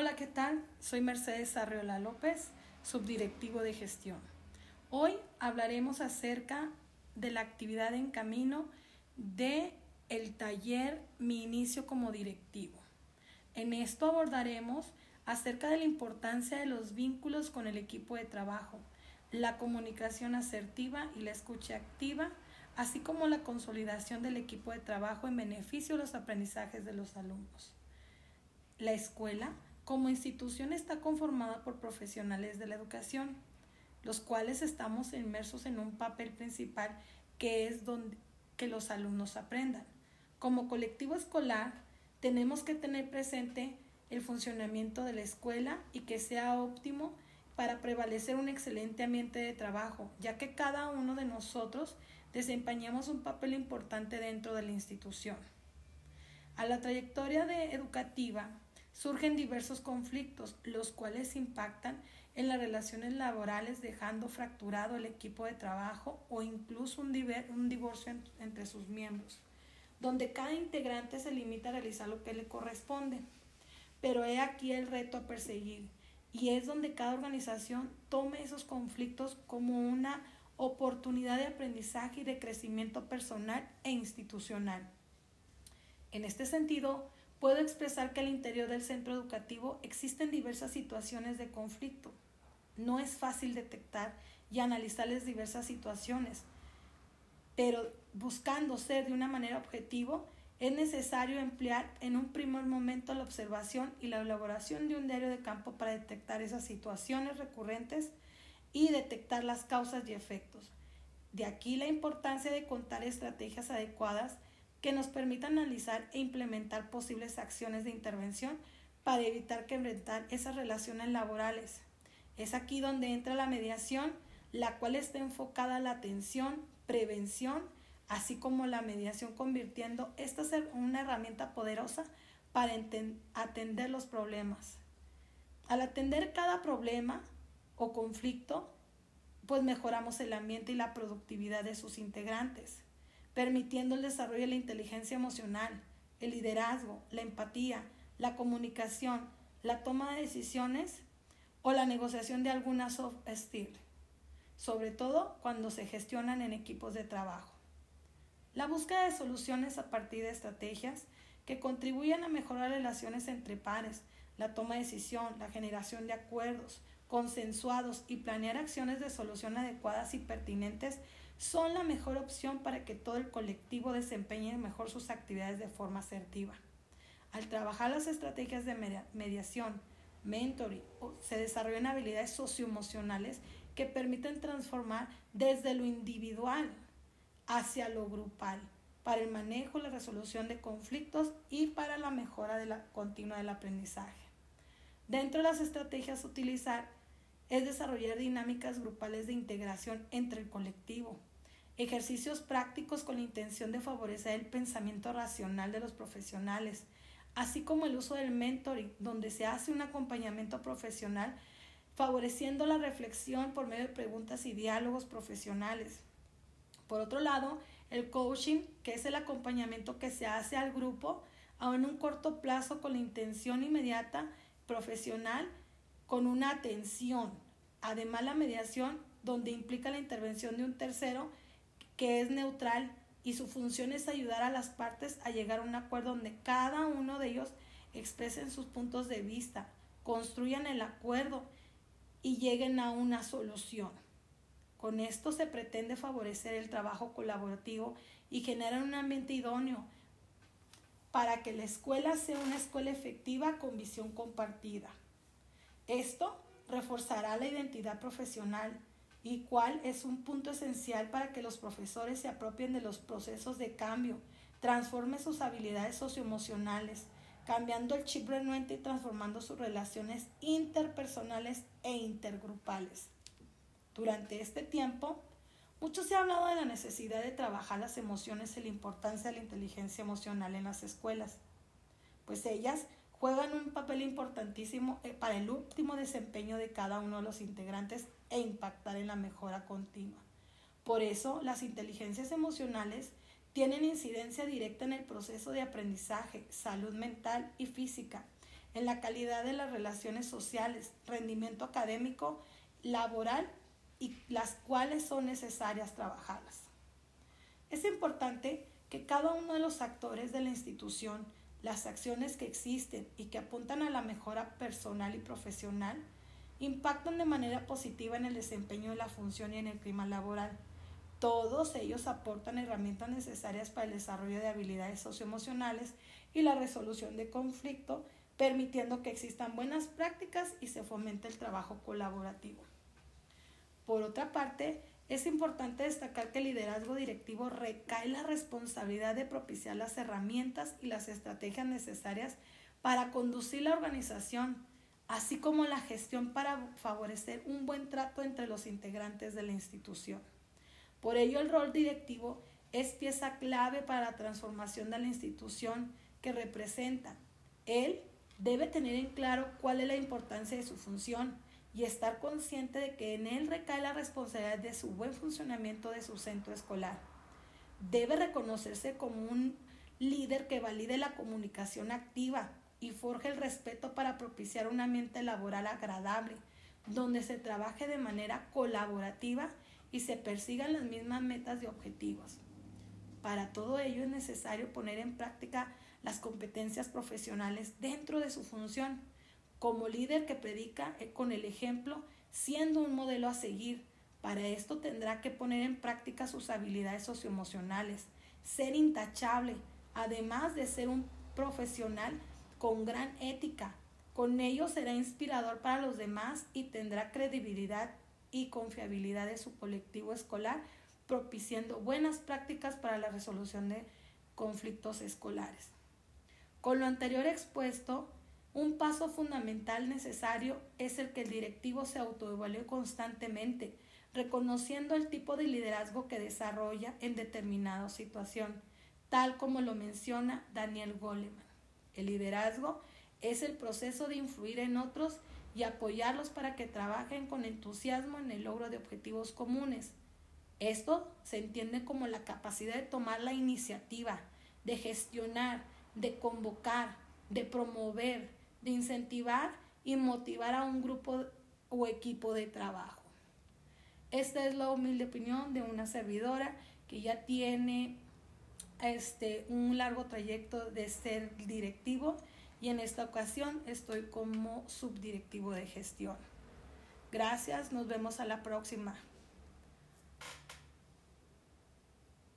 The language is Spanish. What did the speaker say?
Hola, ¿qué tal? Soy Mercedes Arriola López, subdirectivo de gestión. Hoy hablaremos acerca de la actividad en camino de el taller Mi inicio como directivo. En esto abordaremos acerca de la importancia de los vínculos con el equipo de trabajo, la comunicación asertiva y la escucha activa, así como la consolidación del equipo de trabajo en beneficio de los aprendizajes de los alumnos. La escuela como institución está conformada por profesionales de la educación, los cuales estamos inmersos en un papel principal que es donde que los alumnos aprendan. Como colectivo escolar, tenemos que tener presente el funcionamiento de la escuela y que sea óptimo para prevalecer un excelente ambiente de trabajo, ya que cada uno de nosotros desempeñamos un papel importante dentro de la institución. A la trayectoria educativa surgen diversos conflictos, los cuales impactan en las relaciones laborales dejando fracturado el equipo de trabajo o incluso un, divorcio entre sus miembros, donde cada integrante se limita a realizar lo que le corresponde. Pero he aquí el reto a perseguir y es donde cada organización tome esos conflictos como una oportunidad de aprendizaje y de crecimiento personal e institucional. En este sentido, Puedo expresar que al interior del centro educativo existen diversas situaciones de conflicto. No es fácil detectar y analizarles diversas situaciones, pero buscando ser de una manera objetiva, es necesario emplear en un primer momento la observación y la elaboración de un diario de campo para detectar esas situaciones recurrentes y detectar las causas y efectos. De aquí la importancia de contar estrategias adecuadas que nos permita analizar e implementar posibles acciones de intervención para evitar que enfrentar esas relaciones laborales. Es aquí donde entra la mediación, la cual está enfocada a la atención, prevención, así como la mediación convirtiendo esta en una herramienta poderosa para atender los problemas. Al atender cada problema o conflicto, pues mejoramos el ambiente y la productividad de sus integrantes permitiendo el desarrollo de la inteligencia emocional, el liderazgo, la empatía, la comunicación, la toma de decisiones o la negociación de alguna soft skill, sobre todo cuando se gestionan en equipos de trabajo. La búsqueda de soluciones a partir de estrategias que contribuyan a mejorar relaciones entre pares, la toma de decisión, la generación de acuerdos consensuados y planear acciones de solución adecuadas y pertinentes son la mejor opción para que todo el colectivo desempeñe mejor sus actividades de forma asertiva. Al trabajar las estrategias de mediación, mentoring, se desarrollan habilidades socioemocionales que permiten transformar desde lo individual hacia lo grupal para el manejo, la resolución de conflictos y para la mejora de la continua del aprendizaje. Dentro de las estrategias a utilizar es desarrollar dinámicas grupales de integración entre el colectivo, ejercicios prácticos con la intención de favorecer el pensamiento racional de los profesionales, así como el uso del mentoring, donde se hace un acompañamiento profesional favoreciendo la reflexión por medio de preguntas y diálogos profesionales. Por otro lado, el coaching, que es el acompañamiento que se hace al grupo en un corto plazo con la intención inmediata profesional con una atención. Además, la mediación, donde implica la intervención de un tercero que es neutral y su función es ayudar a las partes a llegar a un acuerdo donde cada uno de ellos expresen sus puntos de vista, construyan el acuerdo y lleguen a una solución. Con esto se pretende favorecer el trabajo colaborativo y generar un ambiente idóneo para que la escuela sea una escuela efectiva con visión compartida. Esto reforzará la identidad profesional y cuál es un punto esencial para que los profesores se apropien de los procesos de cambio, transformen sus habilidades socioemocionales, cambiando el chip renuente y transformando sus relaciones interpersonales e intergrupales. Durante este tiempo, mucho se ha hablado de la necesidad de trabajar las emociones y la importancia de la inteligencia emocional en las escuelas, pues ellas juegan un papel importantísimo eh, para el último desempeño de cada uno de los integrantes e impactar en la mejora continua. Por eso, las inteligencias emocionales tienen incidencia directa en el proceso de aprendizaje, salud mental y física, en la calidad de las relaciones sociales, rendimiento académico, laboral y las cuales son necesarias trabajarlas. Es importante que cada uno de los actores de la institución, las acciones que existen y que apuntan a la mejora personal y profesional, impactan de manera positiva en el desempeño de la función y en el clima laboral. Todos ellos aportan herramientas necesarias para el desarrollo de habilidades socioemocionales y la resolución de conflicto, permitiendo que existan buenas prácticas y se fomente el trabajo colaborativo. Por otra parte, es importante destacar que el liderazgo directivo recae la responsabilidad de propiciar las herramientas y las estrategias necesarias para conducir la organización, así como la gestión para favorecer un buen trato entre los integrantes de la institución. Por ello, el rol directivo es pieza clave para la transformación de la institución que representa. Él debe tener en claro cuál es la importancia de su función, y estar consciente de que en él recae la responsabilidad de su buen funcionamiento de su centro escolar. Debe reconocerse como un líder que valide la comunicación activa y forje el respeto para propiciar un ambiente laboral agradable, donde se trabaje de manera colaborativa y se persigan las mismas metas y objetivos. Para todo ello es necesario poner en práctica las competencias profesionales dentro de su función como líder que predica eh, con el ejemplo, siendo un modelo a seguir. Para esto tendrá que poner en práctica sus habilidades socioemocionales, ser intachable, además de ser un profesional con gran ética. Con ello será inspirador para los demás y tendrá credibilidad y confiabilidad de su colectivo escolar, propiciando buenas prácticas para la resolución de conflictos escolares. Con lo anterior expuesto, un paso fundamental necesario es el que el directivo se autoevalúe constantemente, reconociendo el tipo de liderazgo que desarrolla en determinada situación, tal como lo menciona Daniel Goleman. El liderazgo es el proceso de influir en otros y apoyarlos para que trabajen con entusiasmo en el logro de objetivos comunes. Esto se entiende como la capacidad de tomar la iniciativa, de gestionar, de convocar, de promover, de incentivar y motivar a un grupo o equipo de trabajo. Esta es la humilde opinión de una servidora que ya tiene este, un largo trayecto de ser directivo y en esta ocasión estoy como subdirectivo de gestión. Gracias, nos vemos a la próxima.